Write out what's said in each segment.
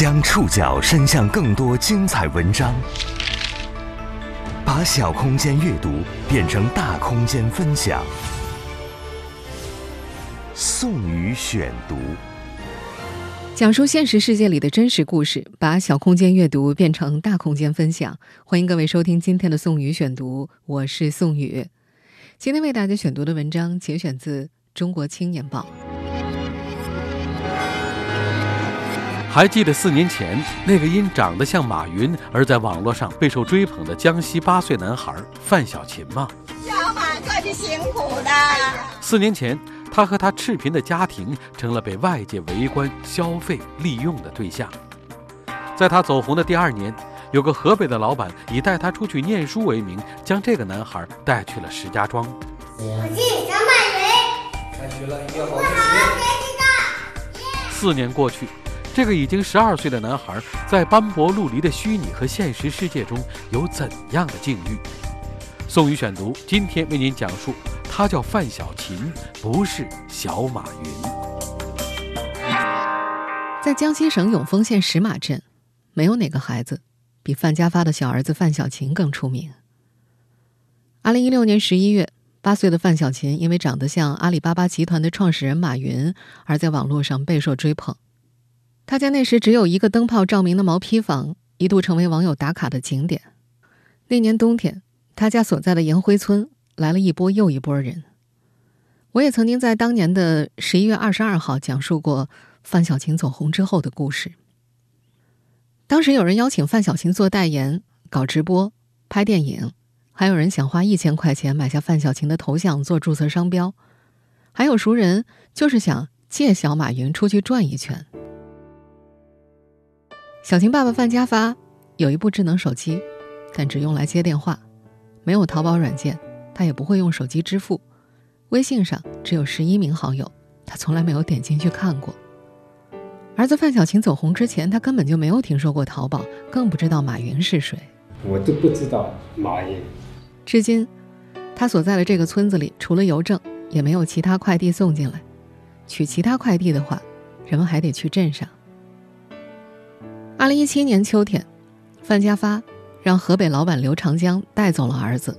将触角伸向更多精彩文章，把小空间阅读变成大空间分享。宋宇选读，讲述现实世界里的真实故事，把小空间阅读变成大空间分享。欢迎各位收听今天的宋宇选读，我是宋宇。今天为大家选读的文章节选自《中国青年报》。还记得四年前那个因长得像马云而在网络上备受追捧的江西八岁男孩范小琴吗？小马可是辛苦的。四年前，他和他赤贫的家庭成了被外界围观、消费、利用的对象。在他走红的第二年，有个河北的老板以带他出去念书为名，将这个男孩带去了石家庄。我进小马云。开学了，要好好学习的。四年过去。这个已经十二岁的男孩，在斑驳陆离的虚拟和现实世界中有怎样的境遇？宋宇选读，今天为您讲述，他叫范小勤，不是小马云。在江西省永丰县石马镇，没有哪个孩子比范家发的小儿子范小勤更出名。二零一六年十一月，八岁的范小勤因为长得像阿里巴巴集团的创始人马云，而在网络上备受追捧。他家那时只有一个灯泡照明的毛坯房，一度成为网友打卡的景点。那年冬天，他家所在的延辉村来了一波又一波人。我也曾经在当年的十一月二十二号讲述过范小琴走红之后的故事。当时有人邀请范小琴做代言、搞直播、拍电影，还有人想花一千块钱买下范小琴的头像做注册商标，还有熟人就是想借小马云出去转一圈。小琴爸爸范家发有一部智能手机，但只用来接电话，没有淘宝软件，他也不会用手机支付。微信上只有十一名好友，他从来没有点进去看过。儿子范小琴走红之前，他根本就没有听说过淘宝，更不知道马云是谁。我都不知道马云。至今，他所在的这个村子里，除了邮政，也没有其他快递送进来。取其他快递的话，人们还得去镇上。二零一七年秋天，范家发让河北老板刘长江带走了儿子。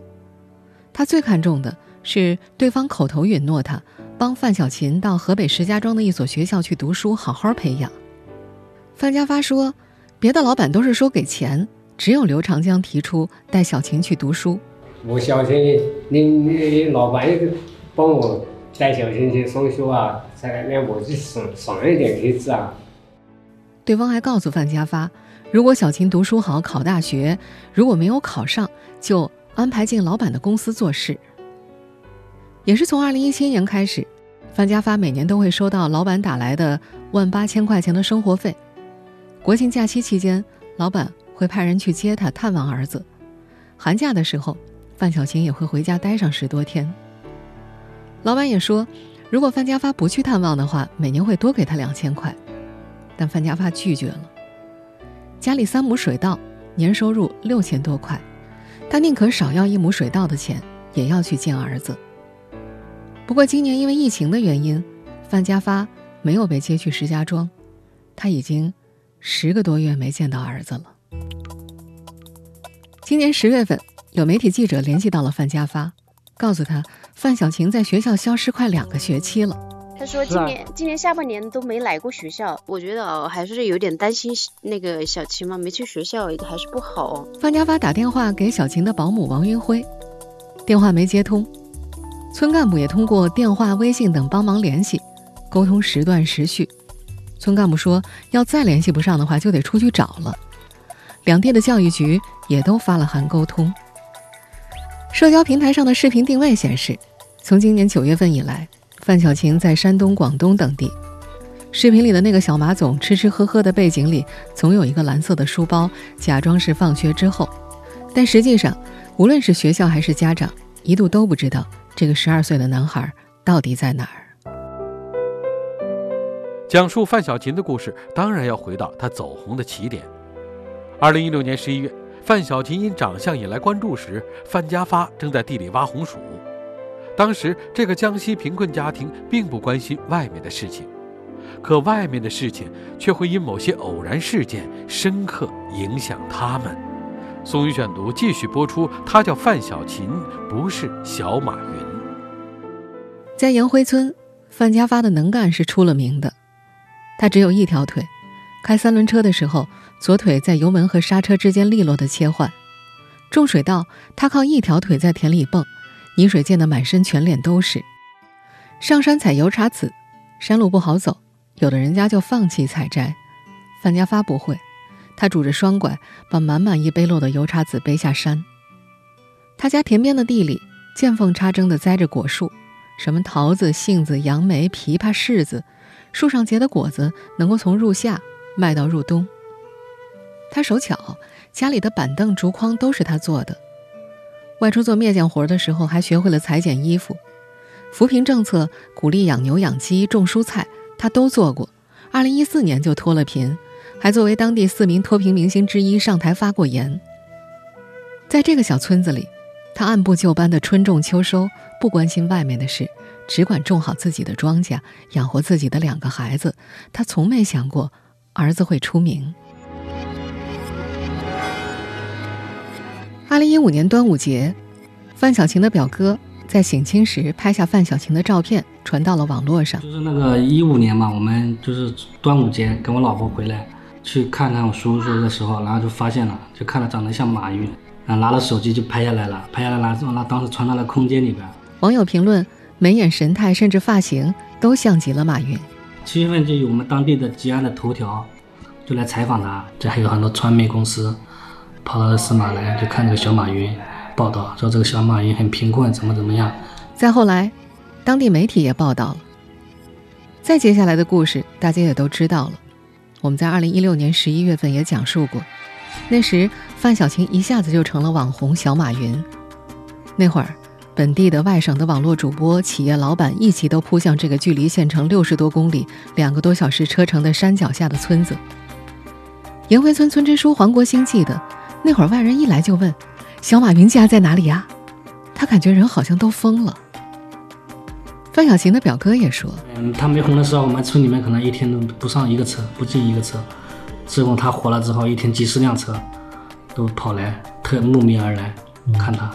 他最看重的是对方口头允诺他帮范小琴到河北石家庄的一所学校去读书，好好培养。范家发说，别的老板都是说给钱，只有刘长江提出带小琴去读书。我小琴，你你老板也帮我带小琴去上学啊，才让我去省省一点日子啊。对方还告诉范家发，如果小琴读书好，考大学，如果没有考上，就安排进老板的公司做事。也是从二零一七年开始，范家发每年都会收到老板打来的万八千块钱的生活费。国庆假期期间，老板会派人去接他探望儿子。寒假的时候，范小琴也会回家待上十多天。老板也说，如果范家发不去探望的话，每年会多给他两千块。但范家发拒绝了。家里三亩水稻，年收入六千多块，他宁可少要一亩水稻的钱，也要去见儿子。不过今年因为疫情的原因，范家发没有被接去石家庄，他已经十个多月没见到儿子了。今年十月份，有媒体记者联系到了范家发，告诉他范小晴在学校消失快两个学期了。他说今年今年下半年都没来过学校，我觉得哦还是有点担心那个小琴嘛，没去学校一个还是不好。范家发打电话给小琴的保姆王云辉，电话没接通，村干部也通过电话、微信等帮忙联系，沟通时断时续。村干部说要再联系不上的话，就得出去找了。两地的教育局也都发了函沟通。社交平台上的视频定位显示，从今年九月份以来。范小琴在山东、广东等地，视频里的那个小马总吃吃喝喝的背景里，总有一个蓝色的书包，假装是放学之后，但实际上，无论是学校还是家长，一度都不知道这个十二岁的男孩到底在哪儿。讲述范小琴的故事，当然要回到他走红的起点。二零一六年十一月，范小琴因长相引来关注时，范家发正在地里挖红薯。当时，这个江西贫困家庭并不关心外面的事情，可外面的事情却会因某些偶然事件深刻影响他们。宋宇选读继续播出，他叫范小琴，不是小马云。在杨辉村，范家发的能干是出了名的。他只有一条腿，开三轮车的时候，左腿在油门和刹车之间利落的切换；种水稻，他靠一条腿在田里蹦，泥水溅得满身全脸都是。上山采油茶籽，山路不好走，有的人家就放弃采摘。范家发不会，他拄着双拐，把满满一背篓的油茶籽背下山。他家田边的地里见缝插针地栽着果树，什么桃子、杏子、杨梅、枇杷、柿子，树上结的果子能够从入夏卖到入冬。他手巧，家里的板凳、竹筐都是他做的。外出做篾匠活的时候，还学会了裁剪衣服。扶贫政策鼓励养牛、养鸡、种蔬菜，他都做过。二零一四年就脱了贫，还作为当地四名脱贫明星之一上台发过言。在这个小村子里，他按部就班的春种秋收，不关心外面的事，只管种好自己的庄稼，养活自己的两个孩子。他从没想过儿子会出名。二零一五年端午节，范小琴的表哥。在省亲时拍下范小琴的照片，传到了网络上。就是那个一五年嘛，我们就是端午节跟我老婆回来去看看我叔叔的时候，然后就发现了，就看他长得像马云，然后拿了手机就拍下来了，拍下来了，那当时传到了空间里边。网友评论：眉眼神态甚至发型都像极了马云。七月份就有我们当地的吉安的头条就来采访他，这还有很多传媒公司跑到司马来就看这个小马云。报道说这个小马云很贫困，怎么怎么样？再后来，当地媒体也报道了。再接下来的故事，大家也都知道了。我们在二零一六年十一月份也讲述过，那时范小琴一下子就成了网红小马云。那会儿，本地的、外省的网络主播、企业老板一起都扑向这个距离县城六十多公里、两个多小时车程的山脚下的村子。银辉村村支书黄国兴记得，那会儿外人一来就问。小马云家在哪里呀？他感觉人好像都疯了。范小琴的表哥也说：“嗯，他没红的时候，我们村里面可能一天都不上一个车，不进一个车。自从他火了之后，一天几十辆车都跑来，特慕名而来看他。”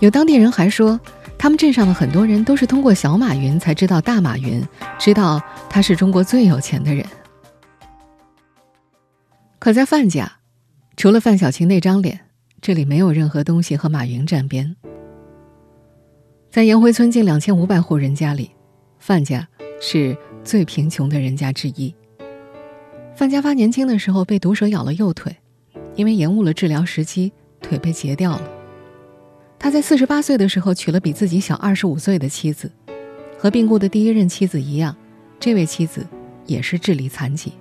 有当地人还说，他们镇上的很多人都是通过小马云才知道大马云，知道他是中国最有钱的人。可在范家，除了范小琴那张脸。这里没有任何东西和马云沾边。在颜回村近两千五百户人家里，范家是最贫穷的人家之一。范家发年轻的时候被毒蛇咬了右腿，因为延误了治疗时机，腿被截掉了。他在四十八岁的时候娶了比自己小二十五岁的妻子，和病故的第一任妻子一样，这位妻子也是智力残疾，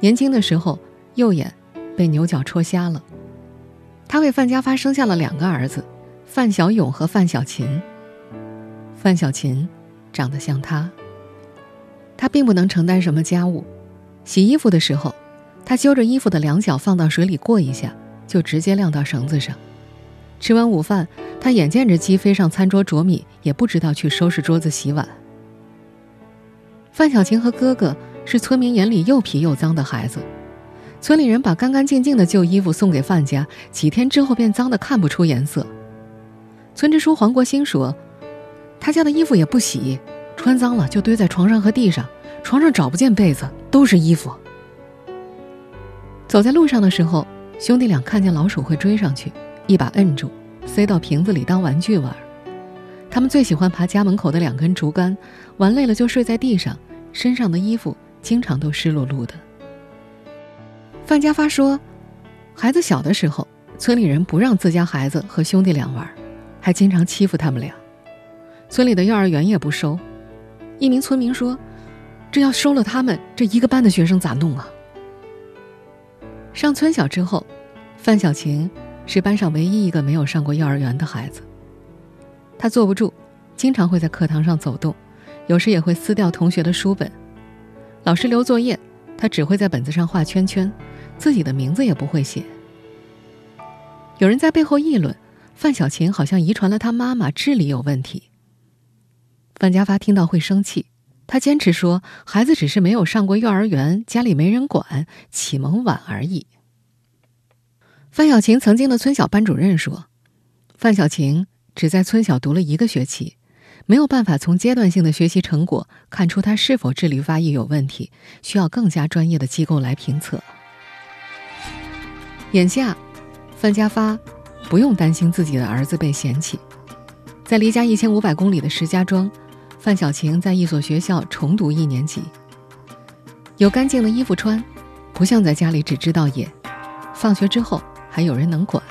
年轻的时候右眼被牛角戳瞎了。他为范家发生下了两个儿子，范小勇和范小琴。范小琴长得像他。他并不能承担什么家务，洗衣服的时候，他揪着衣服的两角放到水里过一下，就直接晾到绳子上。吃完午饭，他眼见着鸡飞上餐桌啄米，也不知道去收拾桌子洗碗。范小琴和哥哥是村民眼里又皮又脏的孩子。村里人把干干净净的旧衣服送给范家，几天之后便脏得看不出颜色。村支书黄国兴说：“他家的衣服也不洗，穿脏了就堆在床上和地上，床上找不见被子，都是衣服。”走在路上的时候，兄弟俩看见老鼠会追上去，一把摁住，塞到瓶子里当玩具玩。他们最喜欢爬家门口的两根竹竿，玩累了就睡在地上，身上的衣服经常都湿漉漉的。范家发说，孩子小的时候，村里人不让自家孩子和兄弟俩玩，还经常欺负他们俩。村里的幼儿园也不收。一名村民说：“这要收了他们，这一个班的学生咋弄啊？”上村小之后，范小琴是班上唯一一个没有上过幼儿园的孩子。他坐不住，经常会在课堂上走动，有时也会撕掉同学的书本。老师留作业，他只会在本子上画圈圈。自己的名字也不会写。有人在背后议论，范小琴好像遗传了她妈妈智力有问题。范家发听到会生气，他坚持说，孩子只是没有上过幼儿园，家里没人管，启蒙晚而已。范小琴曾经的村小班主任说，范小琴只在村小读了一个学期，没有办法从阶段性的学习成果看出他是否智力发育有问题，需要更加专业的机构来评测。眼下，范家发不用担心自己的儿子被嫌弃，在离家一千五百公里的石家庄。范小晴在一所学校重读一年级，有干净的衣服穿，不像在家里只知道野。放学之后还有人能管。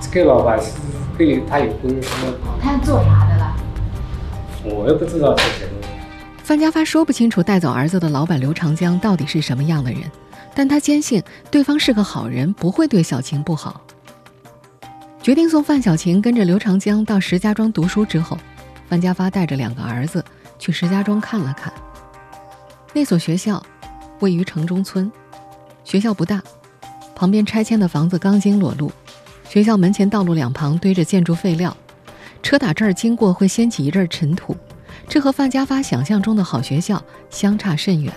这个老板是对他有公司，他做啥的了？我也不知道这些。范家发说不清楚带走儿子的老板刘长江到底是什么样的人，但他坚信对方是个好人，不会对小晴不好。决定送范小晴跟着刘长江到石家庄读书之后。范家发带着两个儿子去石家庄看了看。那所学校位于城中村，学校不大，旁边拆迁的房子钢筋裸露，学校门前道路两旁堆着建筑废料，车打这儿经过会掀起一阵尘土，这和范家发想象中的好学校相差甚远。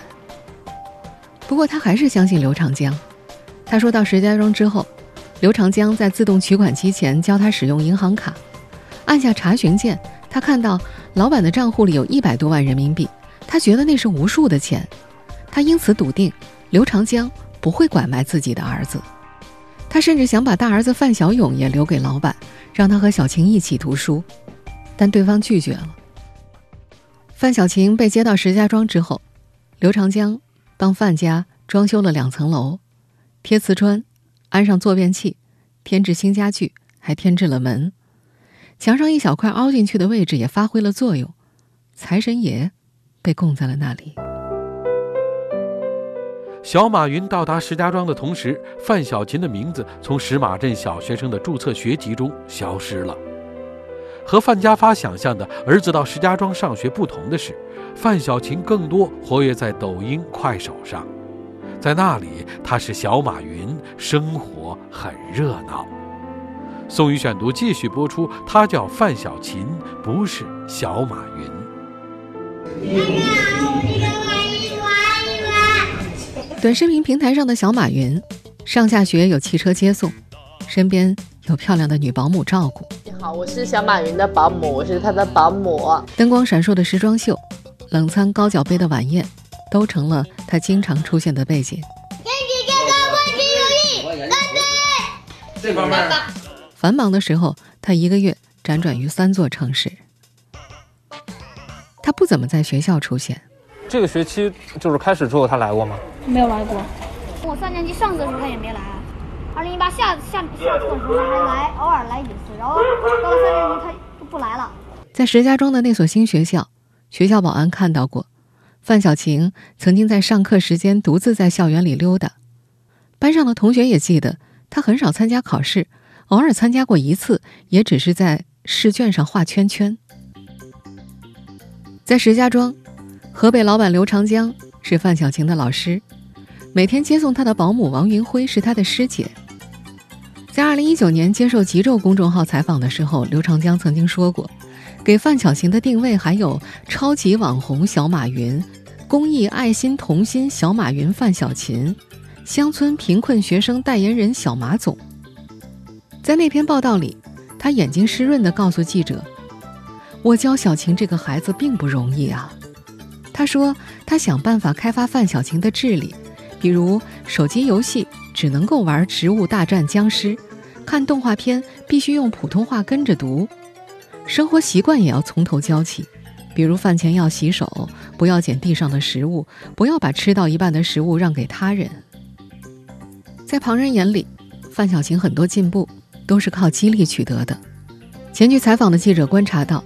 不过他还是相信刘长江。他说到石家庄之后，刘长江在自动取款机前教他使用银行卡，按下查询键。他看到老板的账户里有一百多万人民币，他觉得那是无数的钱，他因此笃定刘长江不会拐卖自己的儿子。他甚至想把大儿子范小勇也留给老板，让他和小晴一起读书，但对方拒绝了。范小晴被接到石家庄之后，刘长江帮范家装修了两层楼，贴瓷砖，安上坐便器，添置新家具，还添置了门。墙上一小块凹进去的位置也发挥了作用，财神爷被供在了那里。小马云到达石家庄的同时，范小琴的名字从石马镇小学生的注册学籍中消失了。和范家发想象的儿子到石家庄上学不同的是，范小琴更多活跃在抖音、快手上，在那里他是小马云，生活很热闹。宋宇选读继续播出。他叫范小琴，不是小马云。短视频平台上的小马云，上下学有汽车接送，身边有漂亮的女保姆照顾。你好，我是小马云的保姆，我是他的保姆。灯光闪烁的时装秀，冷餐高脚杯的晚宴，都成了他经常出现的背景。天气健康，万事如意。干杯！这方面。繁忙的时候，他一个月辗转于三座城市。他不怎么在学校出现。这个学期就是开始之后，他来过吗？没有来过。我三年级上课的时候他也没来。二零一八下下下课的时候还来，偶尔来一次。然后到了三年级他就不来了。在石家庄的那所新学校，学校保安看到过范小晴曾经在上课时间独自在校园里溜达。班上的同学也记得他很少参加考试。偶尔参加过一次，也只是在试卷上画圈圈。在石家庄，河北老板刘长江是范小晴的老师，每天接送他的保姆王云辉是他的师姐。在二零一九年接受极昼公众号采访的时候，刘长江曾经说过，给范小琴的定位还有超级网红小马云、公益爱心童心小马云范小琴、乡村贫困学生代言人小马总。在那篇报道里，他眼睛湿润地告诉记者：“我教小琴这个孩子并不容易啊。”他说：“他想办法开发范小琴的智力，比如手机游戏只能够玩《植物大战僵尸》，看动画片必须用普通话跟着读，生活习惯也要从头教起，比如饭前要洗手，不要捡地上的食物，不要把吃到一半的食物让给他人。”在旁人眼里，范小晴很多进步。都是靠激励取得的。前去采访的记者观察到，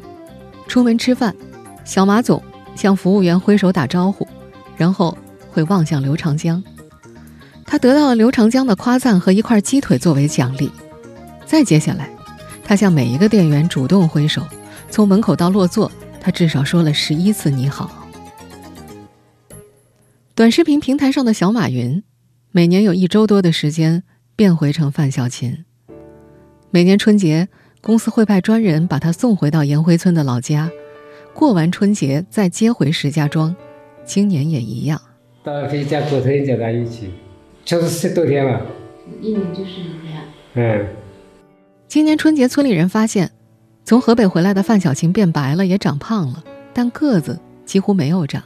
出门吃饭，小马总向服务员挥手打招呼，然后会望向刘长江。他得到了刘长江的夸赞和一块鸡腿作为奖励。再接下来，他向每一个店员主动挥手，从门口到落座，他至少说了十一次“你好”。短视频平台上的小马云，每年有一周多的时间变回成范小琴。每年春节，公司会派专人把他送回到颜灰村的老家，过完春节再接回石家庄。今年也一样。到可以过春节在一起。就是十多天了。一年就是一年。嗯。今年春节村里人发现从河北回来的范小琴变白了也长胖了但个子几乎没有长。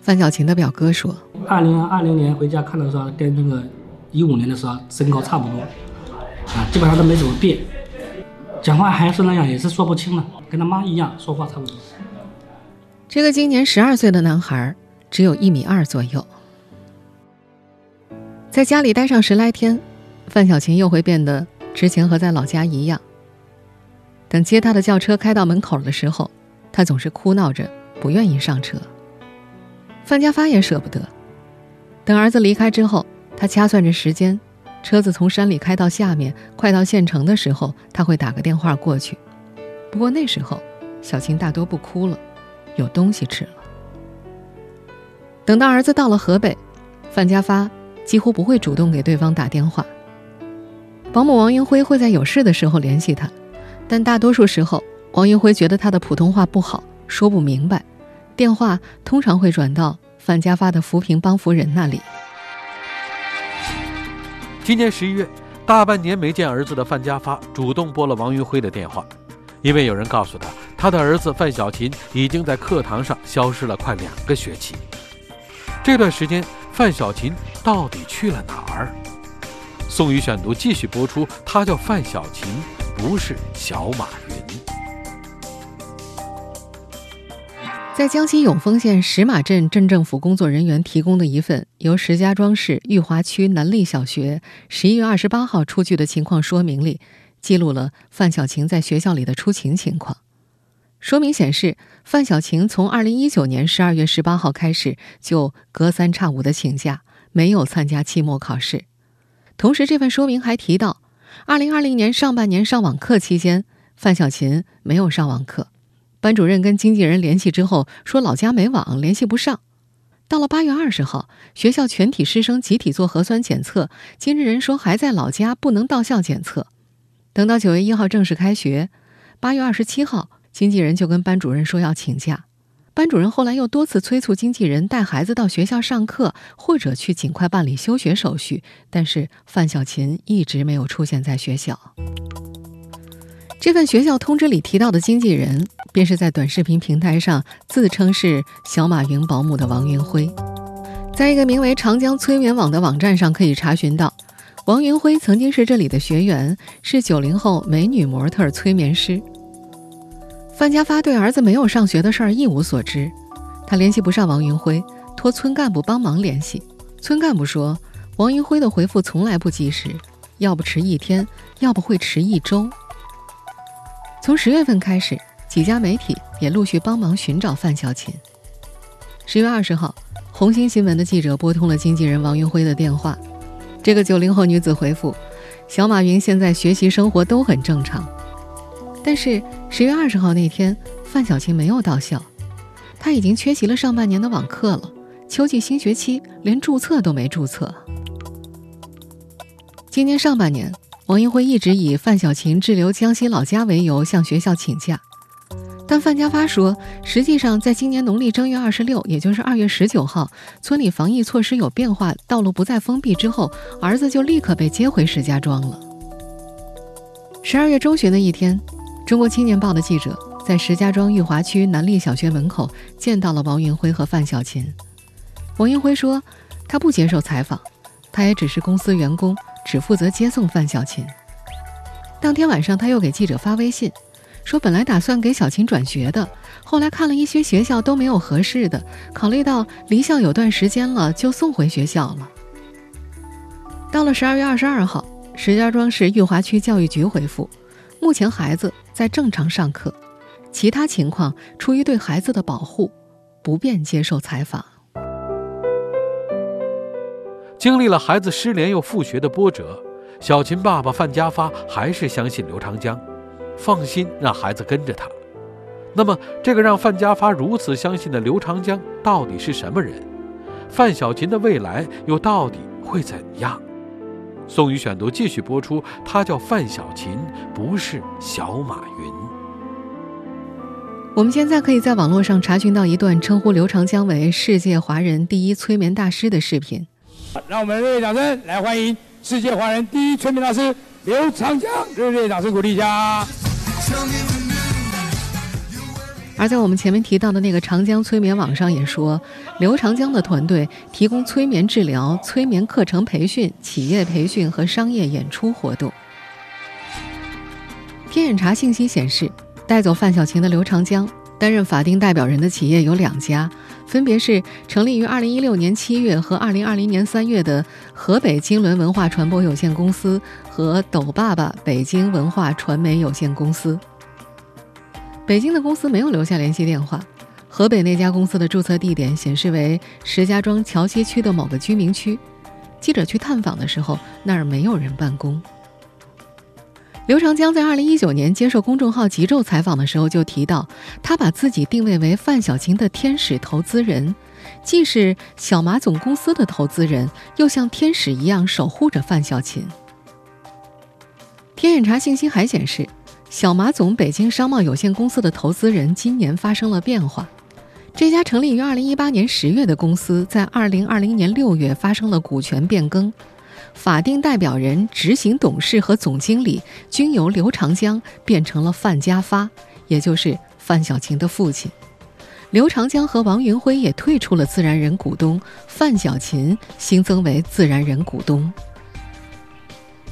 范小琴的表哥说二零二零年回家看的时候跟那个一五年的时候身高差不多。啊基本上都没怎么变。讲话还是那样也是说不清了跟他妈一样说话差不多。这个今年十二岁的男孩只有一米二左右。在家里待上十来天，范小琴又会变得之前和在老家一样。等接她的轿车开到门口的时候，她总是哭闹着不愿意上车。范家发也舍不得。等儿子离开之后，他掐算着时间，车子从山里开到下面，快到县城的时候，他会打个电话过去。不过那时候，小琴大多不哭了，有东西吃了。等到儿子到了河北，范家发几乎不会主动给对方打电话。保姆王云辉会在有事的时候联系他但大多数时候王云辉觉得他的普通话不好说不明白电话通常会转到范家发的扶贫帮扶人那里。今年十一月大半年没见儿子的范家发主动拨了王云辉的电话因为有人告诉他他的儿子范小琴已经在课堂上消失了快两个学期。这段时间范小琴到底去了哪儿？宋宇选读继续播出。他叫范小琴，不是小马云。在江西永丰县石马镇镇政府工作人员提供的一份由石家庄市裕华区南立小学十一月二十八号出具的情况说明里，记录了范小琴在学校里的出勤情况。说明显示，范小琴从二零一九年十二月十八号开始就隔三差五的请假，没有参加期末考试。同时，这份说明还提到，二零二零年上半年上网课期间，范小琴没有上网课。班主任跟经纪人联系之后，说老家没网，联系不上。到了八月二十号，学校全体师生集体做核酸检测，经纪人说还在老家，不能到校检测。等到九月一号正式开学，八月二十七号，经纪人就跟班主任说要请假。班主任后来又多次催促经纪人带孩子到学校上课或者去尽快办理休学手续但是范小琴一直没有出现在学校。这份学校通知里提到的经纪人便是在短视频平台上自称是小马云保姆的王云辉。在一个名为长江催眠网的网站上可以查询到王云辉曾经是这里的学员是九零后美女模特催眠师。范家发对儿子没有上学的事儿一无所知。他联系不上王云辉托村干部帮忙联系。村干部说王云辉的回复从来不及时要不迟一天要不会迟一周。从十月份开始几家媒体也陆续帮忙寻找范小琴。十月二十号红星新闻的记者拨通了经纪人王云辉的电话。这个九零后女子回复小马云现在学习生活都很正常但是十月二十号那天范小琴没有到校。她已经缺席了上半年的网课了秋季新学期连注册都没注册。今年上半年王英辉一直以范小琴滞留江西老家为由向学校请假。但范家发说实际上在今年农历正月二十六也就是二月十九号村里防疫措施有变化道路不再封闭之后儿子就立刻被接回石家庄了。十二月中旬的一天中国青年报的记者在石家庄裕华区南立小学门口见到了王云辉和范小琴。王云辉说他不接受采访他也只是公司员工只负责接送范小琴。当天晚上他又给记者发微信说本来打算给小琴转学的后来看了一些学校都没有合适的考虑到离校有段时间了就送回学校了。到了十二月二十二号石家庄市裕华区教育局回复目前孩子在正常上课其他情况出于对孩子的保护不便接受采访。经历了孩子失联又复学的波折小琴爸爸范家发还是相信刘长江放心让孩子跟着他。那么这个让范家发如此相信的刘长江到底是什么人？范小琴的未来又到底会怎样？宋雨选读继续播出他叫范小琴不是小马云。我们现在可以在网络上查询到一段称呼刘长江为世界华人第一催眠大师的视频。让我们热烈掌声来欢迎世界华人第一催眠大师刘长江热烈掌声鼓励一下。而在我们前面提到的那个长江催眠网上也说，刘长江的团队提供催眠治疗、催眠课程培训、企业培训和商业演出活动。天眼查信息显示，带走范小琴的刘长江担任法定代表人的企业有两家，分别是成立于2016年7月和2020年3月的河北金轮文化传播有限公司和抖爸爸北京文化传媒有限公司。北京的公司没有留下联系电话，河北那家公司的注册地点显示为石家庄桥西区的某个居民区。记者去探访的时候，那儿没有人办公。刘长江在2019年接受公众号“极昼”采访的时候就提到，他把自己定位为范小琴的天使投资人，既是小马总公司的投资人，又像天使一样守护着范小琴。天眼查信息还显示。小马总北京商贸有限公司的投资人今年发生了变化。这家成立于2018年10月的公司在2020年6月发生了股权变更，法定代表人、执行董事和总经理均由刘长江变成了范家发，也就是范小琴的父亲。刘长江和王云辉也退出了自然人股东，范小琴新增为自然人股东。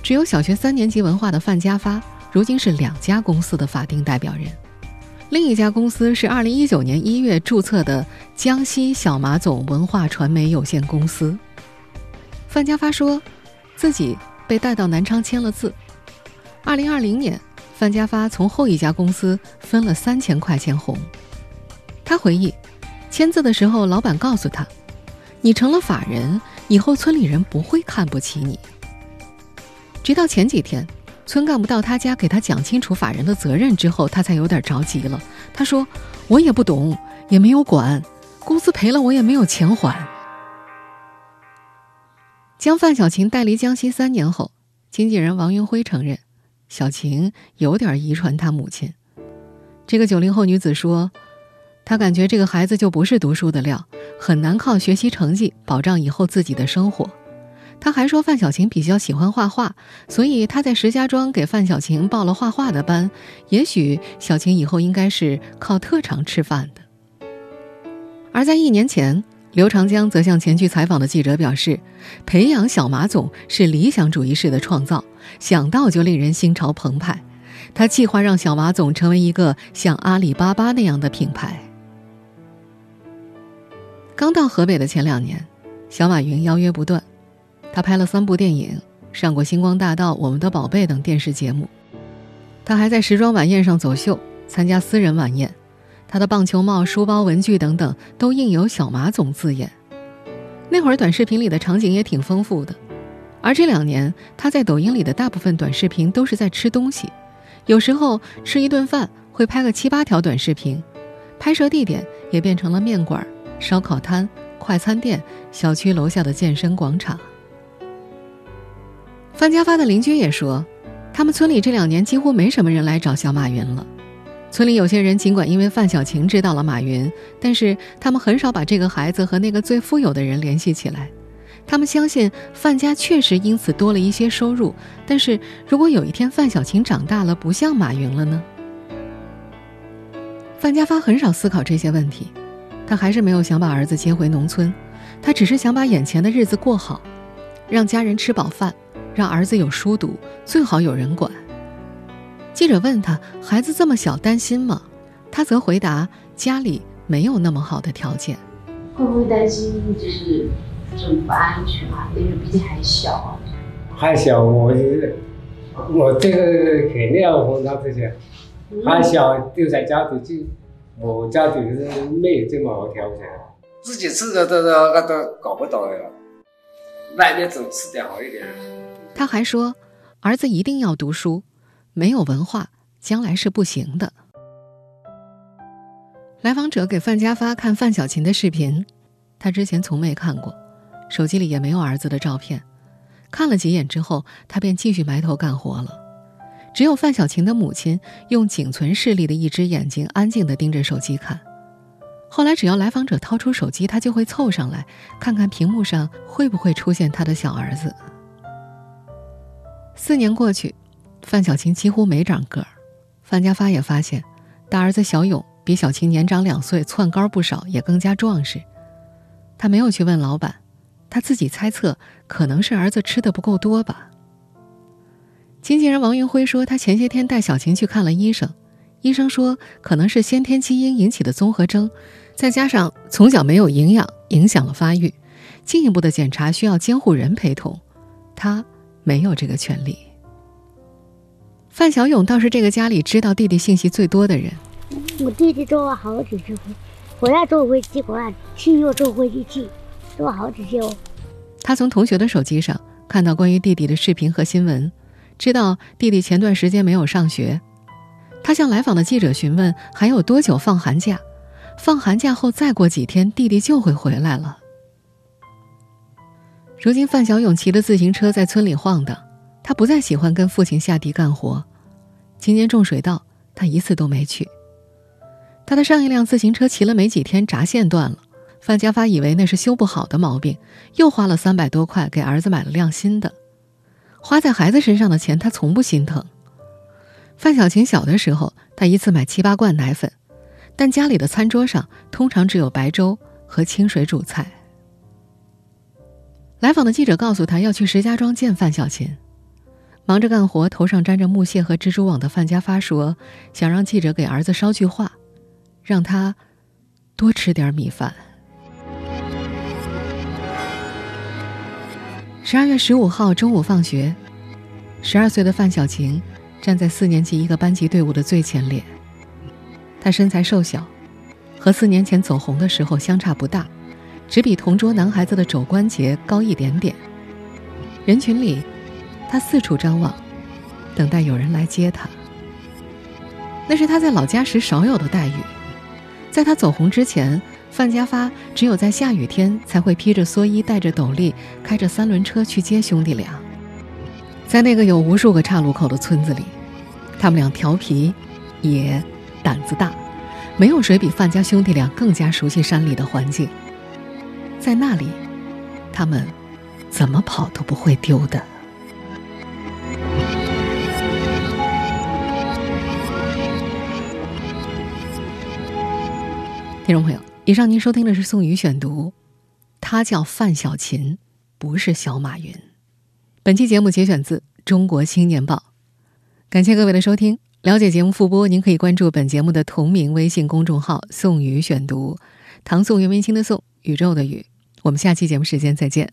只有小学三年级文化的范家发。如今是两家公司的法定代表人，另一家公司是二零一九年一月注册的江西小马总文化传媒有限公司。范家发说，自己被带到南昌签了字。二零二零年，范家发从后一家公司分了三千块钱红。他回忆，签字的时候，老板告诉他：“你成了法人，以后村里人不会看不起你。”直到前几天。村干部到他家给他讲清楚法人的责任之后，他才有点着急了。他说：“我也不懂，也没有管，公司赔了我也没有钱还。”将范小琴带离江西三年后，经纪人王云辉承认，小琴有点遗传他母亲。这个九零后女子说：“她感觉这个孩子就不是读书的料，很难靠学习成绩保障以后自己的生活。”他还说，范小琴比较喜欢画画，所以他在石家庄给范小琴报了画画的班。也许小琴以后应该是靠特长吃饭的。而在一年前，刘长江则向前去采访的记者表示，培养小马总是理想主义式的创造，想到就令人心潮澎湃。他计划让小马总成为一个像阿里巴巴那样的品牌。刚到河北的前两年，小马云邀约不断。他拍了三部电影，上过《星光大道》《我们的宝贝》等电视节目。他还在时装晚宴上走秀，参加私人晚宴。他的棒球帽、书包、文具等等都印有“小马总”字眼。那会儿短视频里的场景也挺丰富的。而这两年，他在抖音里的大部分短视频都是在吃东西，有时候吃一顿饭会拍个七八条短视频，拍摄地点也变成了面馆、烧烤摊、快餐店、小区楼下的健身广场。范家发的邻居也说，他们村里这两年几乎没什么人来找小马云了。村里有些人尽管因为范小琴知道了马云，但是他们很少把这个孩子和那个最富有的人联系起来。他们相信范家确实因此多了一些收入，但是如果有一天范小琴长大了不像马云了呢？范家发很少思考这些问题，他还是没有想把儿子接回农村，他只是想把眼前的日子过好，让家人吃饱饭。让儿子有书读，最好有人管。记者问他：“孩子这么小，担心吗？”他则回答：“家里没有那么好的条件。”会不会担心就是这种不安全啊？因为毕竟还小。还小，我我这个肯定要碰到这些。还小，就在家里就，我家里是没有这么好条件，自己吃的都都那都搞不到呀。外面总吃点好一点。他还说，儿子一定要读书，没有文化，将来是不行的。来访者给范家发看范小琴的视频，他之前从没看过，手机里也没有儿子的照片。看了几眼之后，他便继续埋头干活了。只有范小琴的母亲用仅存视力的一只眼睛安静地盯着手机看。后来，只要来访者掏出手机，他就会凑上来看看屏幕上会不会出现他的小儿子。四年过去，范小琴几乎没长个儿。范家发也发现，大儿子小勇比小琴年长两岁，窜高不少，也更加壮实。他没有去问老板，他自己猜测，可能是儿子吃的不够多吧。经纪人王云辉说，他前些天带小琴去看了医生，医生说可能是先天基因引起的综合征。再加上从小没有营养，影响了发育，进一步的检查需要监护人陪同，他没有这个权利。范小勇倒是这个家里知道弟弟信息最多的人。我弟弟做了好几次回，回来之后会寄过来，去又之后回去寄，找我好几次哦。他从同学的手机上看到关于弟弟的视频和新闻，知道弟弟前段时间没有上学。他向来访的记者询问还有多久放寒假。放寒假后，再过几天，弟弟就会回来了。如今，范小勇骑着自行车在村里晃荡，他不再喜欢跟父亲下地干活。今年种水稻，他一次都没去。他的上一辆自行车骑了没几天，闸线断了。范家发以为那是修不好的毛病，又花了三百多块给儿子买了辆新的。花在孩子身上的钱，他从不心疼。范小琴小的时候，他一次买七八罐奶粉。但家里的餐桌上通常只有白粥和清水煮菜。来访的记者告诉他要去石家庄见范小琴，忙着干活、头上沾着木屑和蜘蛛网的范家发说，想让记者给儿子捎句话，让他多吃点米饭。十二月十五号中午放学，十二岁的范小琴站在四年级一个班级队伍的最前列。他身材瘦小，和四年前走红的时候相差不大，只比同桌男孩子的肘关节高一点点。人群里，他四处张望，等待有人来接他。那是他在老家时少有的待遇。在他走红之前，范家发只有在下雨天才会披着蓑衣、戴着斗笠，开着三轮车去接兄弟俩。在那个有无数个岔路口的村子里，他们俩调皮、也。胆子大，没有谁比范家兄弟俩更加熟悉山里的环境。在那里，他们怎么跑都不会丢的。听众朋友，以上您收听的是宋宇选读，他叫范小琴，不是小马云。本期节目节选自《中国青年报》，感谢各位的收听。了解节目复播，您可以关注本节目的同名微信公众号“宋宇选读”，唐宋元明清的宋，宇宙的宇。我们下期节目时间再见。